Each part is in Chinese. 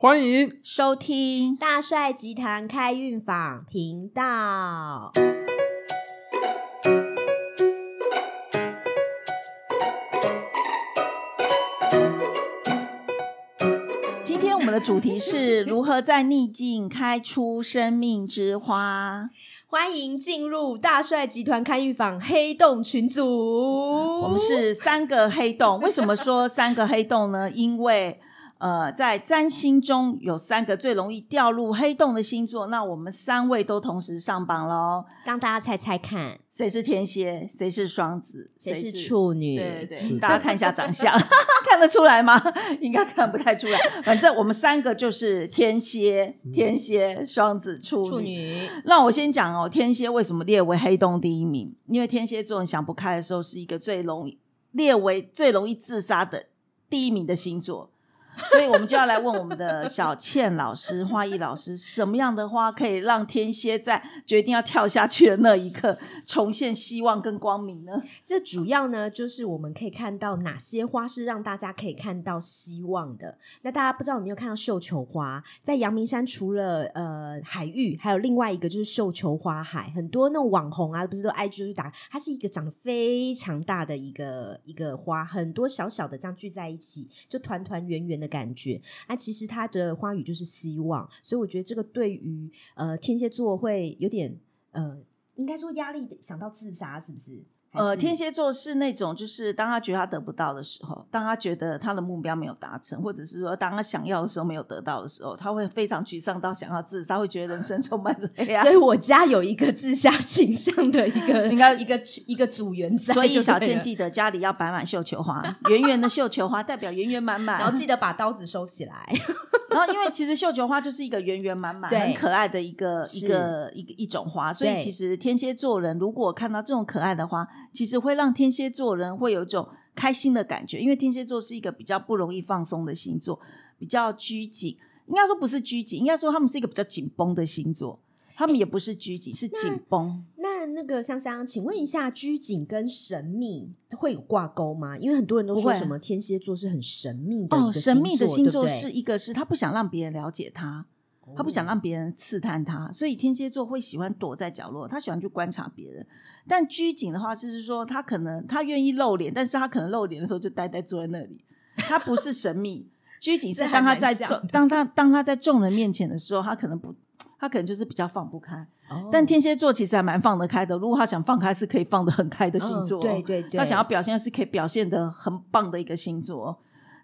欢迎收听大帅集团开运坊频道。今天我们的主题是如何在逆境开出生命之花。欢迎进入大帅集团开运坊黑洞群组。我们是三个黑洞，为什么说三个黑洞呢？因为呃，在占星中有三个最容易掉入黑洞的星座，那我们三位都同时上榜喽。让大家猜猜看，谁是天蝎？谁是双子？谁是处女？对对对，大家看一下长相，看得出来吗？应该看不太出来。反正我们三个就是天蝎、天蝎、双子、处女。处女，那我先讲哦，天蝎为什么列为黑洞第一名？因为天蝎座人想不开的时候，是一个最容易列为最容易自杀的第一名的星座。所以我们就要来问我们的小倩老师、花艺老师，什么样的花可以让天蝎在决定要跳下去的那一刻重现希望跟光明呢？这主要呢就是我们可以看到哪些花是让大家可以看到希望的。那大家不知道有没有看到绣球花？在阳明山除了呃海域，还有另外一个就是绣球花海，很多那种网红啊，不是都 IG 去打，它是一个长得非常大的一个一个花，很多小小的这样聚在一起，就团团圆圆的感觉。啊，其实他的花语就是希望，所以我觉得这个对于呃天蝎座会有点呃，应该说压力，想到自杀是不是？还呃，天蝎座是那种，就是当他觉得他得不到的时候，当他觉得他的目标没有达成，或者是说当他想要的时候没有得到的时候，他会非常沮丧到想要自杀，会觉得人生充满着黑暗 所。以我家有一个自杀倾向的一个，应该一个一个组员在，所以小倩记得家里要摆满绣球花，圆圆的绣球花代表圆圆满满。然后记得把刀子收起来。然后因为其实绣球花就是一个圆圆满满、很可爱的一个一个一个一种花，所以其实天蝎座人如果看到这种可爱的花，其实会让天蝎座人会有一种开心的感觉，因为天蝎座是一个比较不容易放松的星座，比较拘谨。应该说不是拘谨，应该说他们是一个比较紧绷的星座。他们也不是拘谨，是紧绷。那那个香香，请问一下，拘谨跟神秘会有挂钩吗？因为很多人都说什么天蝎座是很神秘的哦，神秘的星座是一个是他不想让别人了解他，他不想让别人刺探他，所以天蝎座会喜欢躲在角落，他喜欢去观察别人。但拘谨的话，就是说他可能他愿意露脸，但是他可能露脸的时候就呆呆坐在那里，他不是神秘。拘谨是当他在当他当他在众人面前的时候，他可能不，他可能就是比较放不开。哦但天蝎座其实还蛮放得开的，如果他想放开，是可以放得很开的星座对对对他想要表现是可以表现的很棒的一个星座哦。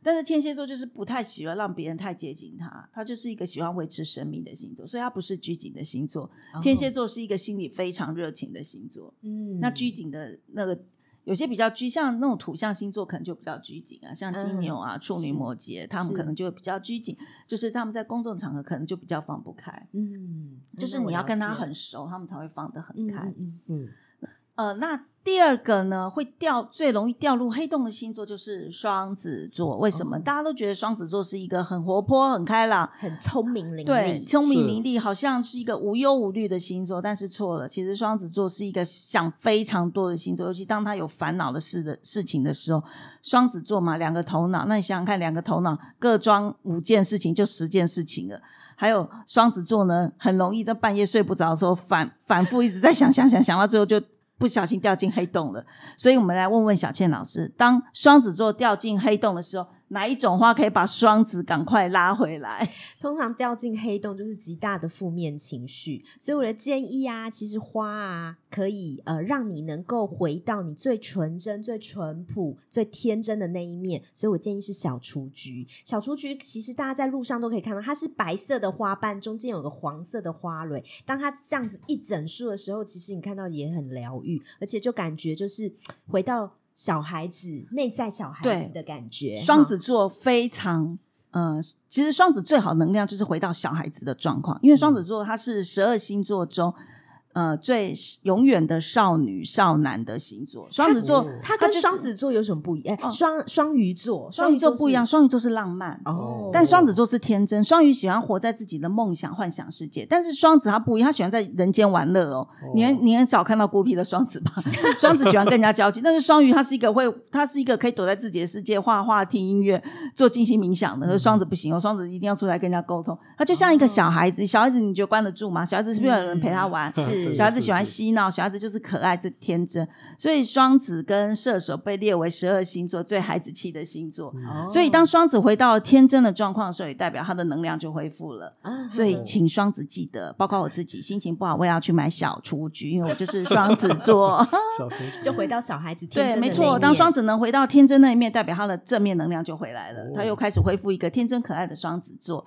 但是天蝎座就是不太喜欢让别人太接近他，他就是一个喜欢维持神秘的星座，所以他不是拘谨的星座。天蝎座是一个心里非常热情的星座。嗯那拘谨的那个有些比较拘，像那种土象星座可能就比较拘谨啊，像金牛啊、处女、摩羯，他们可能就会比较拘谨，就是他们在公众场合可能就比较放不开，嗯，就是你要跟他很熟，他们才会放得很嗯开。嗯嗯嗯，呃，那第二个呢，会掉最容易掉入黑洞的星座就是双子座。为什么？大家都觉得双子座是一个很活泼、很开朗、很聪明伶对俐，聪明伶俐，好像是一个无忧无虑的星座。但是错了，其实双子座是一个想非常多的星座，尤其当他有烦恼的事的事情的时候，双子座嘛，两个头脑，那你想想看，两个头脑各装五件事情，就十件事情了。还有双子座呢，很容易在半夜睡不着的时候反反复一直在想想想想到最后就不小心掉进黑洞了。所以我们来问问小倩老师，当双子座掉进黑洞的时候，哪一种花可以把双子赶快拉回来？通常掉进黑洞就是极大的负面情绪，所以我的建议啊，其实花啊可以呃让你能够回到你最纯真、最淳朴、最天真的那一面，所以我建议是小雏菊。小雏菊其实大家在路上都可以看到，它是白色的花瓣，中间有个黄色的花蕊。当它这样子一整束的时候，其实你看到也很疗愈，而且就感觉就是回到小孩子内在小孩子的感觉。双子座非常。呃，其实双子最好能量就是回到小孩子的状况，因为双子座它是十二星座中，呃最永远的少女少男的星座。双子座哦，它跟双子座有什么不一样？双双鱼座，双鱼座不一样，双鱼座是浪漫。哦，但双子座是天真，双鱼喜欢活在自己的梦想、幻想世界。但是双子他不一样，他喜欢在人间玩乐哦。你很你很少看到孤僻的双子吧？双子喜欢跟人家交际，但是双鱼他是一个会，他是一个可以躲在自己的世界画画、听音乐、做静心冥想的。可是双子不行哦，双子一定要出来跟人家沟通。他就像一个小孩子，小孩子你觉得关得住吗？小孩子是不是有人陪他玩？是小孩子喜欢嬉闹，小孩子就是可爱、这天真。所以双子跟射手被列为十二星座最孩子气的星座。哦所以当双子回到了天真的状况的时候，也代表他的能量就恢复了。啊所以请双子记得，包括我自己，心情不好我也要去买小雏菊，因为我就是双子座。小时就回到小孩子天对，真的没错，当双子能回到天真那一面，代表他的正面能量就回来了，哦他又开始恢复一个天真可爱的双子座。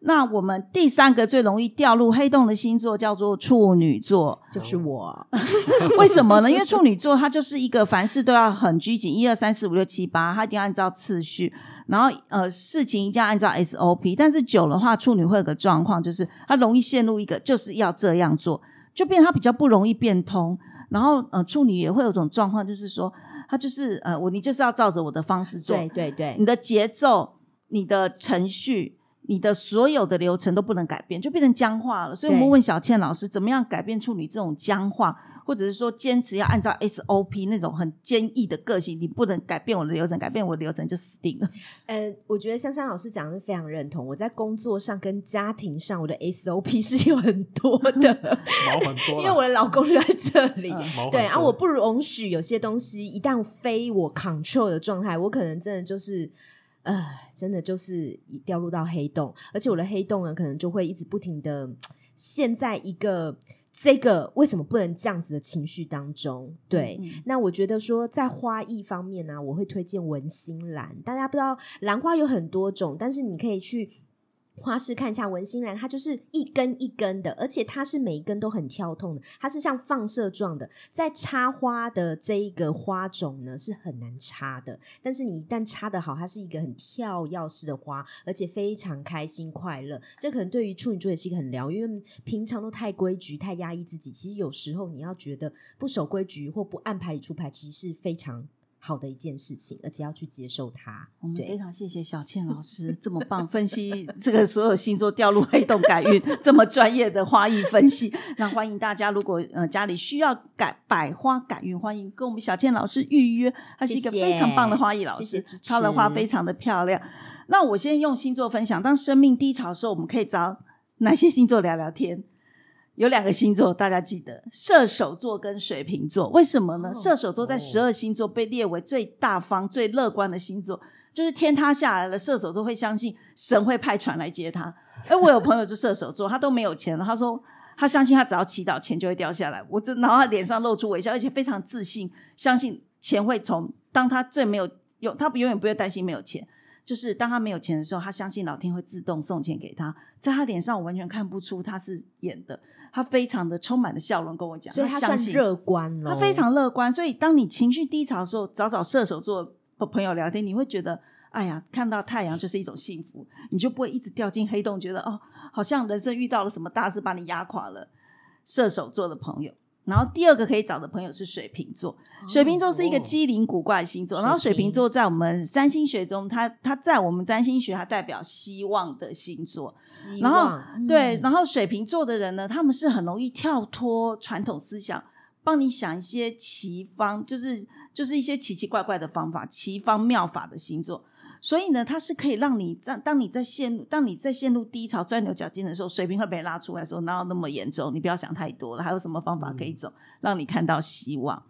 那我们第三个最容易掉入黑洞的星座叫做处女座，就是我，为什么呢？因为处女座它就是一个凡事都要很拘谨，一二三四五六七八，它一定要按照次序，然后呃事情一定要按照 SOP。但是久的话，处女会有个状况，就是它容易陷入一个就是要这样做，就变成它比较不容易变通。然后呃，处女也会有种状况，就是说，它就是呃，我你就是要照着我的方式做，对对对你，的节奏、你的程序、你的所有的流程都不能改变，就变成僵化了。所以我们对问小倩老师，怎么样改变处女这种僵化，或者是说坚持要按照 SOP 那种很坚毅的个性？你不能改变我的流程，改变我的流程就死定了。呃，我觉得香香老师讲的非常认同。我在工作上跟家庭上，我的 SOP 是有很多的，毛很多，因为我的老公就在这里。对啊，我不容许有些东西一旦非我 control 的状态，我可能真的就是，呃，真的就是掉入到黑洞，而且我的黑洞呢，可能就会一直不停的陷在一个这个为什么不能这样子的情绪当中。对，嗯那我觉得说在花艺方面呢、我会推荐文心兰。大家不知道兰花有很多种，但是你可以去。花式看一下文心兰，它就是一根一根的，而且它是每一根都很跳痛的，它是像放射状的。在插花的这一个花种呢是很难插的，但是你一旦插得好，它是一个很跳跃式的花，而且非常开心快乐。这可能对于处女座也是一个很疗，因为平常都太规矩、太压抑自己，其实有时候你要觉得不守规矩或不按牌理出牌，其实是非常好的一件事情，而且要去接受它。我们对非常谢谢小倩老师 这么棒分析这个所有星座掉入黑洞改运 这么专业的花艺分析。那欢迎大家，如果呃家里需要改百花改运，欢迎跟我们小倩老师预约。她是一个非常棒的花艺老师谢谢支，持插的花非常的漂亮。那我先用星座分享，当生命低潮的时候，我们可以找哪些星座聊聊天？有两个星座，大家记得射手座跟水瓶座。为什么呢？哦射手座在十二星座被列为最大方、最乐观的星座，就是天塌下来了，射手座会相信神会派船来接他。哎，我有朋友是射手座，他都没有钱了，他说他相信他只要祈祷，钱就会掉下来。我这，然后他脸上露出微笑，而且非常自信，相信钱会从当他最没有有，他永远不会担心没有钱。就是当他没有钱的时候，他相信老天会自动送钱给他。在他脸上，我完全看不出他是演的，他非常的充满了笑容跟我讲，所以他算他相信乐观了，他非常乐观，所以当你情绪低潮的时候，找找射手座的朋友聊天，你会觉得，哎呀，看到太阳就是一种幸福，你就不会一直掉进黑洞，觉得哦，好像人生遇到了什么大事把你压垮了。射手座的朋友，然后第二个可以找的朋友是水瓶座，水瓶座是一个机灵古怪的星座，然后水瓶座在我们占星学中，它它在我们占星学它代表希望的星座，希然后嗯。对，然后水瓶座的人呢，他们是很容易跳脱传统思想，帮你想一些奇方，就是就是一些奇奇怪怪的方法、奇方妙法的星座。所以呢，它是可以让你在当你在陷入当你在陷入低潮、钻牛角尖的时候，水瓶会被拉出来说：“哪有那么严重？你不要想太多了，还有什么方法可以走，让你看到希望。”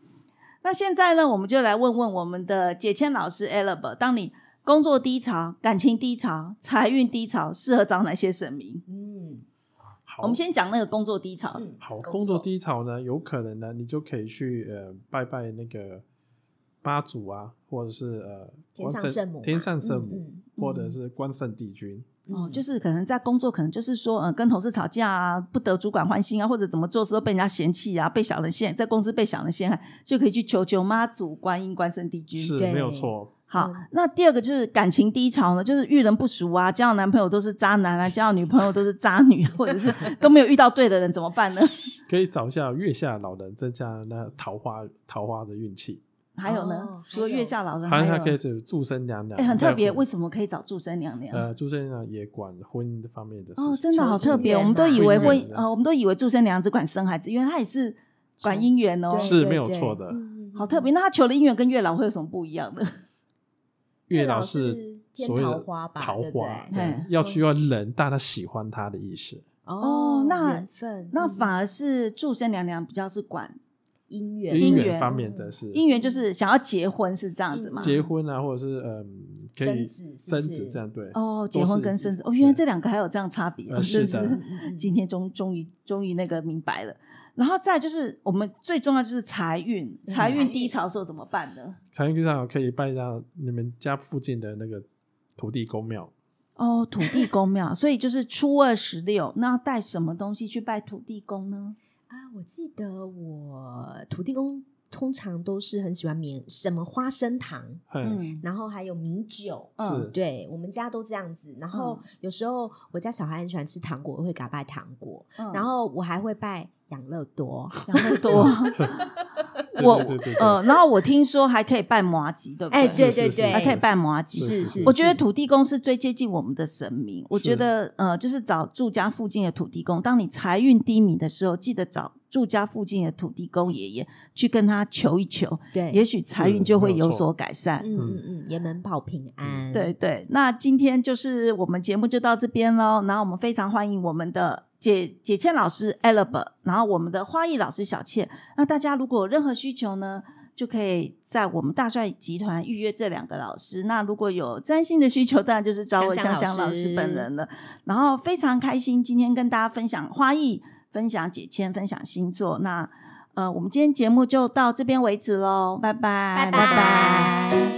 那现在呢，我们就来问问我们的解签老师 e l b 当你工作低潮、感情低潮、财运低潮，适合找哪些神明？嗯好，我们先讲那个工作低潮。嗯好，工作低潮呢，有可能呢，你就可以去呃拜拜那个妈祖啊，或者是呃天上圣母天上圣母，嗯或者是关圣帝君。哦，就是可能在工作，可能就是说，呃，跟同事吵架啊，不得主管欢心啊，或者怎么做事都被人家嫌弃啊，被小人陷，在公司被小人陷害，就可以去求求妈祖、观音、关圣帝君。是对没有错。好，那第二个就是感情低潮呢，就是遇人不淑啊，交男朋友都是渣男啊，交女朋友都是渣女，或者是都没有遇到对的人，怎么办呢？可以找一下月下老人，增加那桃花桃花的运气。还有呢哦，除了月下老人，还有还可以找祝生娘娘，哎，很特别，在为什么可以找祝生娘娘？呃，祝生娘娘也管婚姻方面的事情。哦，真的好特别，我们都以为婚呃，我们都以为祝生娘只管生孩子，因为她也是管姻缘哦，对是没有对错的嗯好特别。那她求的姻缘跟月老会有什么不一样的？月老是是见所谓的桃花吧桃花对要需要人大家喜欢他的意思。哦那那反而是祝生娘娘比较是管姻缘姻姻缘缘方面的是姻缘，就是想要结婚是这样子吗？结婚啊，或者是嗯，可以生子生子这样对。哦，都结婚跟生子哦，原来这两个还有这样差别，是的是嗯今天终终于终于那个明白了。然后再就是我们最重要就是财运，财运低潮的时候怎么办呢？财运低潮可以拜到你们家附近的那个土地公庙，哦，土地公庙，所以就是初二十六，那要带什么东西去拜土地公呢？啊，我记得我土地公通常都是很喜欢棉什么花生糖，嗯，嗯，然后还有米酒。嗯是对我们家都这样子，然后有时候我家小孩很喜欢吃糖果，我会给他拜糖果，嗯然后我还会拜养乐多，养乐多，对我对对对对呃，然后我听说还可以拜麻吉，对不对？哎，对对对，还可以拜麻吉，是是，我觉得土地公是最接近我们的神明。我觉得呃，就是找住家附近的土地公。当你财运低迷的时候，记得找住家附近的土地公爷爷去跟他求一求，对，也许财运就会有所改善。嗯嗯嗯，爷门保平安，对对，那今天就是我们节目就到这边喽。然后我们非常欢迎我们的解解倩老师 Albert，然后我们的花艺老师小倩。那大家如果有任何需求呢，就可以在我们大帅集团预约这两个老师。那如果有占星的需求，当然就是找我香香香老师香老师本人了。然后非常开心今天跟大家分享花艺，分享解签，分享星座。那呃，我们今天节目就到这边为止喽，拜拜，拜拜